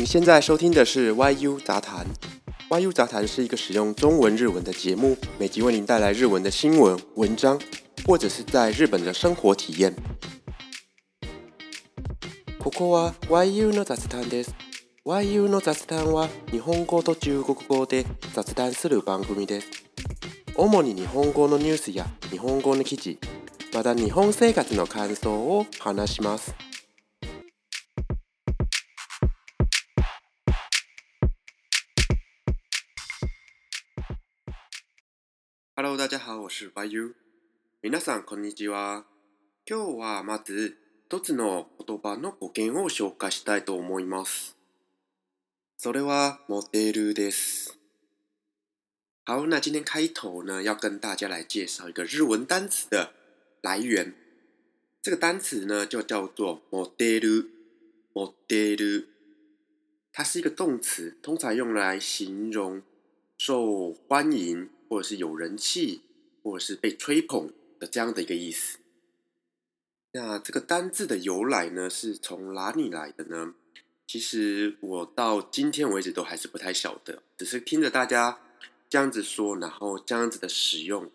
你现在收听的是 YU 杂谈。YU 杂谈是一个使用中文、日文的节目，每集为您带来日文的新闻、文章，或者是在日本的生活体验。ここは YU の雑談です。YU の雑談は日本語と中国語で雑談する番組です。主に日本語のニュースや日本語の記事、また日本生活の感想を話します。 大家好，我是 YU。皆さんこんにちは。今日はまず一つの言葉の語源を紹介したいと思います。それはモデルです。好，那今天开头呢，要跟大家来介绍一个日文单词的来源。这个单词呢，就叫做モデル。モデル，它是一个动词，通常用来形容受欢迎。或者是有人气，或者是被吹捧的这样的一个意思。那这个单字的由来呢，是从哪里来的呢？其实我到今天为止都还是不太晓得，只是听着大家这样子说，然后这样子的使用，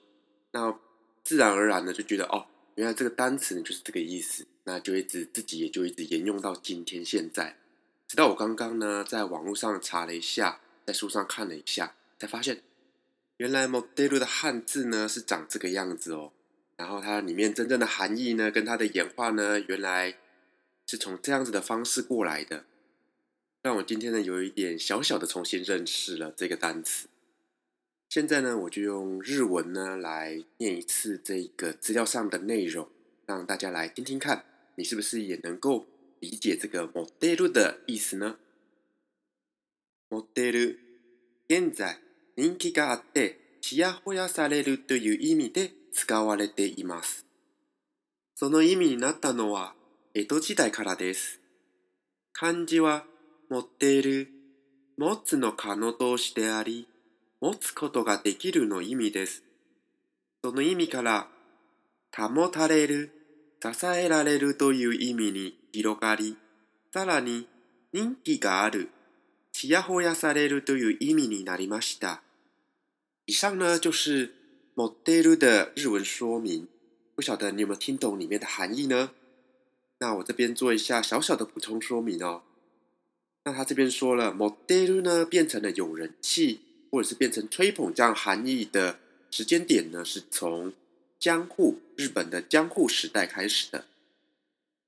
那自然而然的就觉得哦，原来这个单词呢就是这个意思，那就一直自己也就一直沿用到今天现在。直到我刚刚呢在网络上查了一下，在书上看了一下，才发现。原来 model 的汉字呢是长这个样子哦，然后它里面真正的含义呢，跟它的演化呢，原来是从这样子的方式过来的，让我今天呢有一点小小的重新认识了这个单词。现在呢，我就用日文呢来念一次这个资料上的内容，让大家来听听看，你是不是也能够理解这个 model 的意思呢？model 现在。人気があってちやほやされるという意味で使われています。その意味になったのは江戸時代からです。漢字は持っている、持つの可能動詞であり、持つことができるの意味です。その意味から保たれる、支えられるという意味に広がり、さらに人気がある、ちやほやされるという意味になりました。以上呢就是 model 的日文说明，不晓得你有没有听懂里面的含义呢？那我这边做一下小小的补充说明哦。那他这边说了，model 呢变成了有人气或者是变成吹捧这样含义的时间点呢，是从江户日本的江户时代开始的。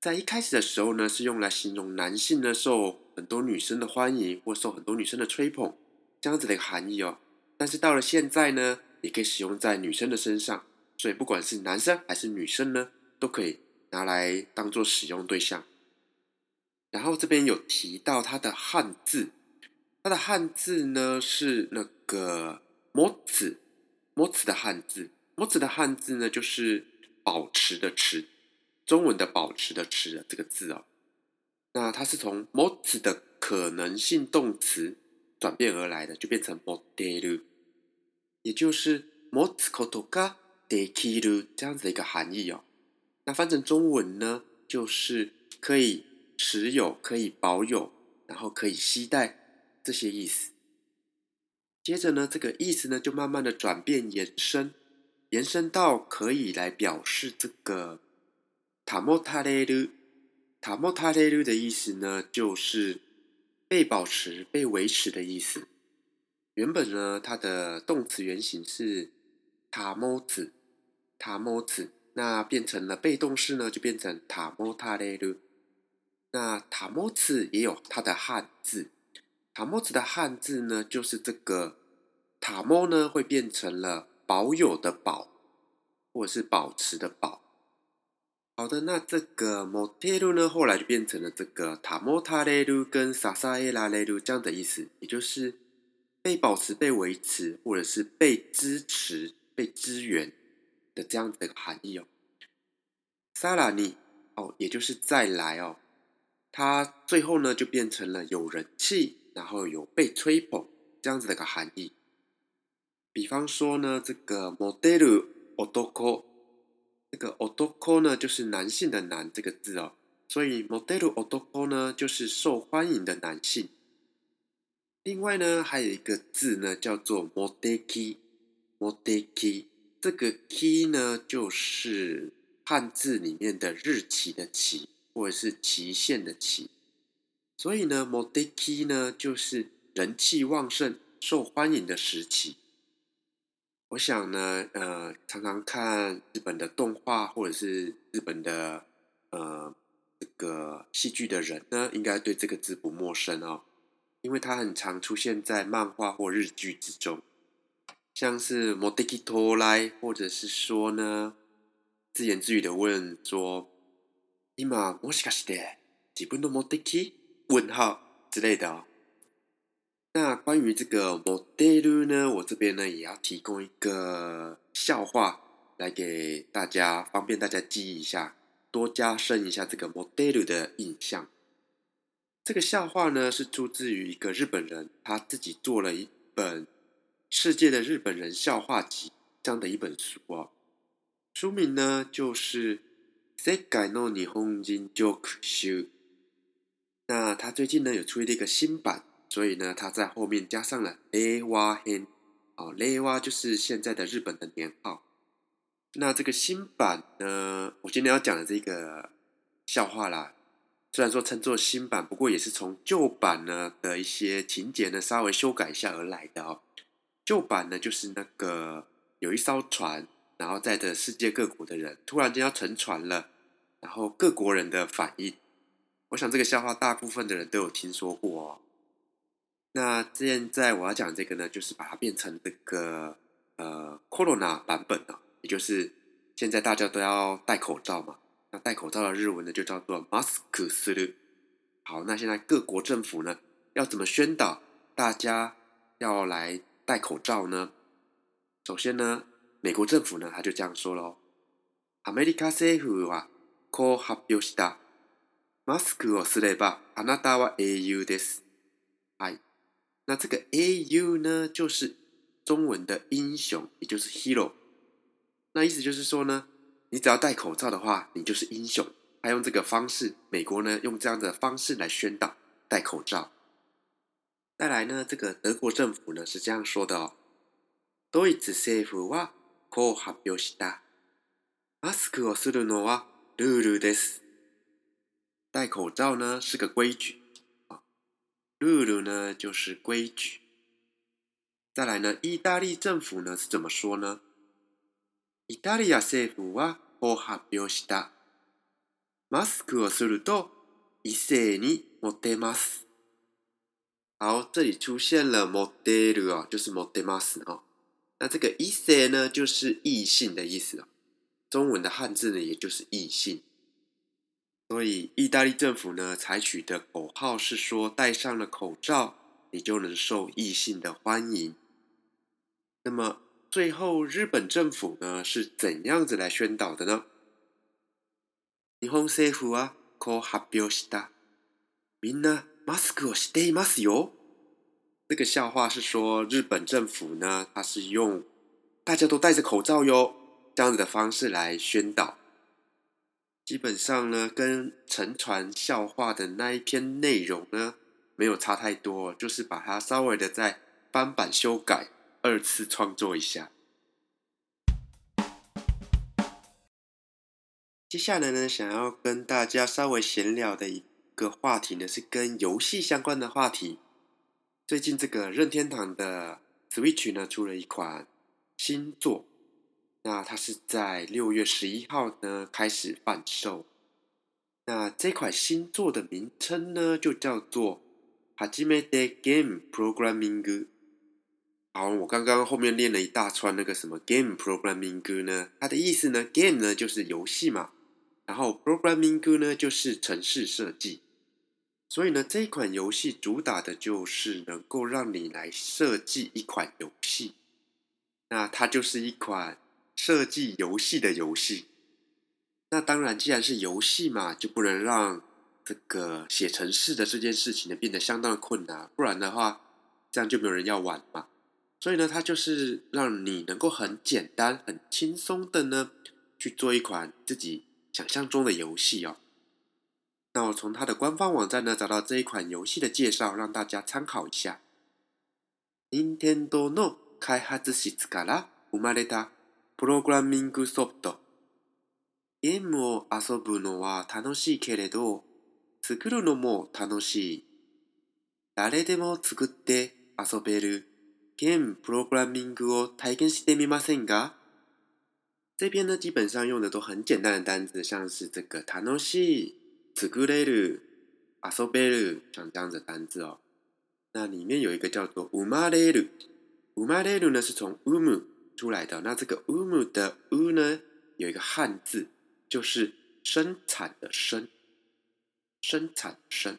在一开始的时候呢，是用来形容男性呢受很多女生的欢迎或受很多女生的吹捧这样子的一个含义哦。但是到了现在呢，也可以使用在女生的身上，所以不管是男生还是女生呢，都可以拿来当做使用对象。然后这边有提到它的汉字，它的汉字呢是那个“模子”，“模子”的汉字，“模子”的汉字呢就是“保持”的“持”，中文的“保持”的“持”这个字哦。那它是从“模子”的可能性动词。转变而来的，就变成 model，也就是 motokotoka dekiru 这样子的一个含义哦。那翻成中文呢，就是可以持有、可以保有，然后可以携带这些意思。接着呢，这个意思呢，就慢慢的转变延伸，延伸到可以来表示这个 tamotareru，tamotareru 的意思呢，就是。被保持、被维持的意思。原本呢，它的动词原形是塔摩子，塔摩子，那变成了被动式呢，就变成塔摩塔雷鲁。那塔摩子也有它的汉字，塔摩子的汉字呢，就是这个塔摩呢，会变成了保有的保，或者是保持的保。好的，那这个 model 呢，后来就变成了这个塔莫塔雷鲁跟萨萨耶拉雷鲁这样的意思，也就是被保持、被维持，或者是被支持、被支援的这样子的含义哦。萨拉尼哦，也就是再来哦，它最后呢就变成了有人气，然后有被吹捧这样子的一个含义。比方说呢，这个 model otoko。这个 otoko 呢，就是男性的男这个字哦，所以 model otoko 呢，就是受欢迎的男性另外呢，还有一个字呢，叫做 “modeki”，modeki 这个 “ki” 呢，就是汉字里面的日期的“期”，或者是期限的“期”。所以呢，modeki 呢，就是人气旺盛、受欢迎的时期。我想呢，呃，常常看日本的动画或者是日本的呃这个戏剧的人呢，应该对这个字不陌生哦，因为它很常出现在漫画或日剧之中，像是 “modeki to lai”，或者是说呢，自言自语的问说“今もしかして自分の modeki？” 问号之类的哦。那关于这个 model 呢，我这边呢也要提供一个笑话来给大家，方便大家记忆一下，多加深一下这个 model 的印象。 这个笑话呢是出自于一个日本人，他自己做了一本《世界的日本人笑话集》这样的一本书哦。书名呢就是《世界の日本人 joke 集》。那他最近呢有出了一个新版。所以呢，他在后面加上了 A 哇 hen，哦，A 哇就是现在的日本的年号。那这个新版呢，我今天要讲的这个笑话啦，虽然说称作新版，不过也是从旧版呢的一些情节呢稍微修改一下而来的哦。旧版呢就是那个有一艘船，然后载着世界各国的人，突然间要沉船了，然后各国人的反应，我想这个笑话大部分的人都有听说过哦。那现在我要讲这个呢，就是把它变成这个呃 Corona 版本啊，也就是现在大家都要戴口罩嘛。那戴口罩的日文呢，就叫做 mask する。好，那现在各国政府呢，要怎么宣导大家要来戴口罩呢？首先呢，美国政府呢，他就这样说喽：アメリカ政府はこう発表した。マスクをすればあなたは英雄です。はい。那这个 A U 呢，就是中文的英雄，也就是 hero。那意思就是说呢， 你只要戴口罩的话，你就是英雄。他用这个方式，美国呢用这样的方式来宣导戴口罩。再来呢，这个德国政府呢是这样说的哦：ドイツ政府はこう発表した。マスクをするのはルールです。戴口罩呢是个规矩。ルール呢就是规矩。再来呢，意大利政府呢是怎么说呢？ イタリア政府はこう発表した。マスクをすると一斉に持てます。好，这里出现了モテる哦，就是持てます哦。那这个一斉呢，就是异性的意思哦。中文的汉字呢，也就是异性。所以，意大利政府呢采取的口号是说，戴上了口罩，你就能受异性的欢迎。那么，最后日本政府呢是怎样子来宣导的呢？日本政府はこう発表した。みんなマスクをしていますよ。这个笑话是说，日本政府呢，它是用大家都戴着口罩哟这样子的方式来宣导。基本上呢，跟沉船笑话的那一篇内容呢，没有差太多，就是把它稍微的再翻版修改， 二次创作一下。接下来呢，想要跟大家稍微闲聊的一个话题呢，是跟游戏相关的话题。最近这个任天堂的 Switch 呢，出了一款新作。那它是在六月十一号呢开始贩售。那这款新作的名称呢就叫做《初めて Game Programming》。好，我刚刚后面练了一大串那个什么 Game Programming 歌呢？它的意思呢，Game 呢就是游戏嘛，然后 Programming 歌呢就是城市设计。所以呢，这一款游戏主打的就是能够让你来设计一款游戏。那它就是一款。设计游戏的游戏，那当然，既然是游戏嘛，就不能让这个写程式的这件事情呢变得相当的困难，不然的话，这样就没有人要玩嘛。所以呢，它就是让你能够很简单、很轻松的呢去做一款自己想象中的游戏哦。那我从它的官方网站呢找到这一款游戏的介绍，让大家参考一下。 任天堂の開発室から生まれたプログラミングソフト。ゲームを遊ぶのは楽しいけれど、作るのも楽しい。誰でも作って遊べる ゲームプログラミングを体験してみませんか这边呢，基本上用的都很简单的单字，像是这个楽しい、作れる、遊べる，像这样的单字哦。那里面有一个叫做生まれる，生まれる呢是从 um 出来的。那这个 um 的 u 呢，有一个汉字，就是生产的生，生产生。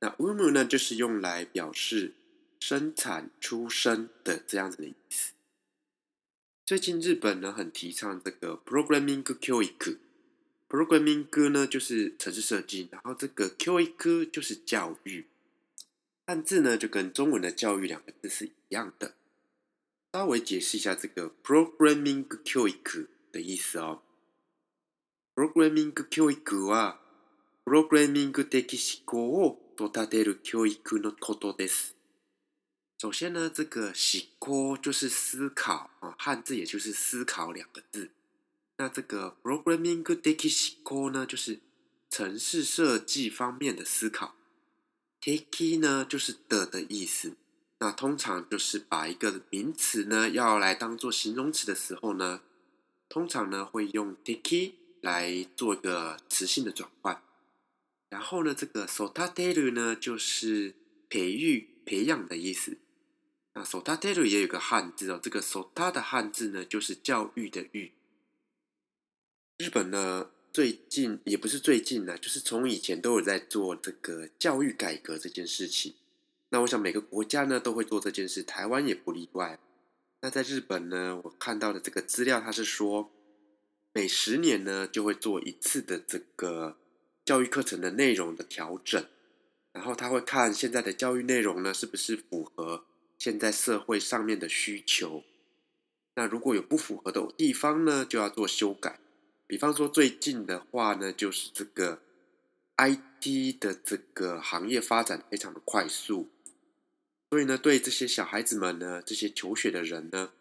那 um 呢，就是用来表示 生产出生的这样子的意思。最近日本呢，很提倡这个 programming QIQ，programming 呢就是城市设计，然后这个 QIQ 就是教育。汉字呢，就跟中文的“教育”两个字是一样的。稍微解释一下这个 “programming QIQ” 的意思哦。“programming QIQ” は、プログラミング的思考を育てる教育のことです。 首先呢，这个“思考”就是思考啊，汉字也就是“思考”两个字。那这个 “programming 的思考”呢，就是城市设计方面的思考。Taki 呢，就是的的意思。那通常就是把一个名词呢，要来当做形容词的时候呢，通常呢会用 Taki 来做一个词性的转换。然后呢，这个 Sotateru 呢，就是培育、培养的意思。那 s o t a t e r 也有个汉字哦，这个 Sota 的汉字呢，就是教育的育。日本呢？最近也不是最近呢，就是从以前都有在做这个教育改革这件事情。那我想每个国家呢都会做这件事，台湾也不例外。那在日本呢，我看到的这个资料，它是说每十年呢就会做一次的这个教育课程的内容的调整，然后他会看现在的教育内容呢是不是符合现在社会上面的需求。那如果有不符合的地方呢，就要做修改。比方说，最近的话呢，就是这个 IT 的这个行业发展非常的快速，所以呢，对这些小孩子们呢，这些求学的人呢，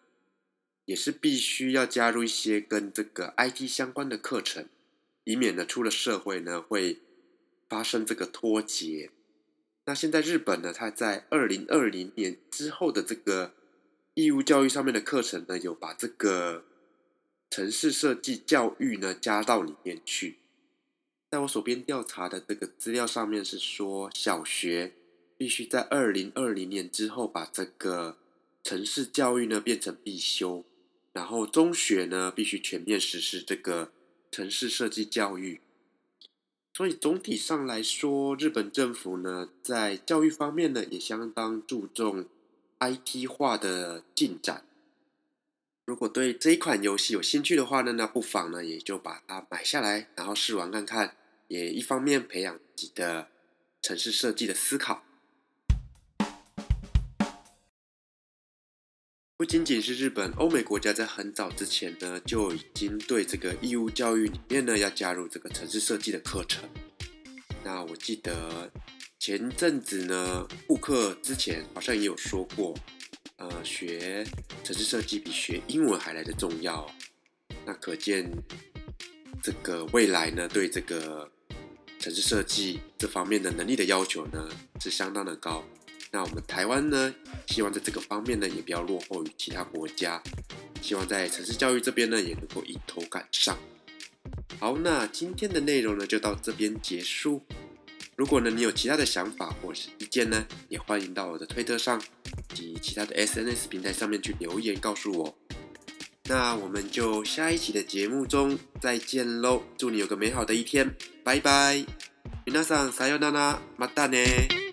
也是必须要加入一些跟这个 IT 相关的课程，以免呢出了社会呢会发生这个脱节。那现在日本呢，它在二零二零年之后的这个义务教育上面的课程呢，有把这个。城市设计教育呢，加到里面去。在我手边调查的这个资料上面是说，小学必须在二零二零年之后把这个城市教育呢变成必修，然后中学呢必须全面实施这个城市设计教育。所以总体上来说，日本政府呢在教育方面呢也相当注重 IT 化的进展。如果对这一款游戏有兴趣的话呢，那不妨呢也就把它买下来，然后试玩看看，也一方面培养自己的城市设计的思考。不仅仅是日本，欧美国家在很早之前呢就已经对这个义务教育里面呢要加入这个城市设计的课程。那我记得前阵子呢，布克之前好像也有说过。呃，学城市设计比学英文还来的重要，那可见这个未来呢，对这个城市设计这方面的能力的要求呢，是相当的高。那我们台湾呢，希望在这个方面呢，也不要落后于其他国家，希望在城市教育这边呢，也能够迎头赶上。好，那今天的内容呢，就到这边结束。如果呢，你有其他的想法或是意见呢，也欢迎到我的推特上及其他的 SNS 平台上面去留言告诉我。那我们就下一期的节目中再见喽！祝你有个美好的一天，拜拜！皆さんさよなら、またね。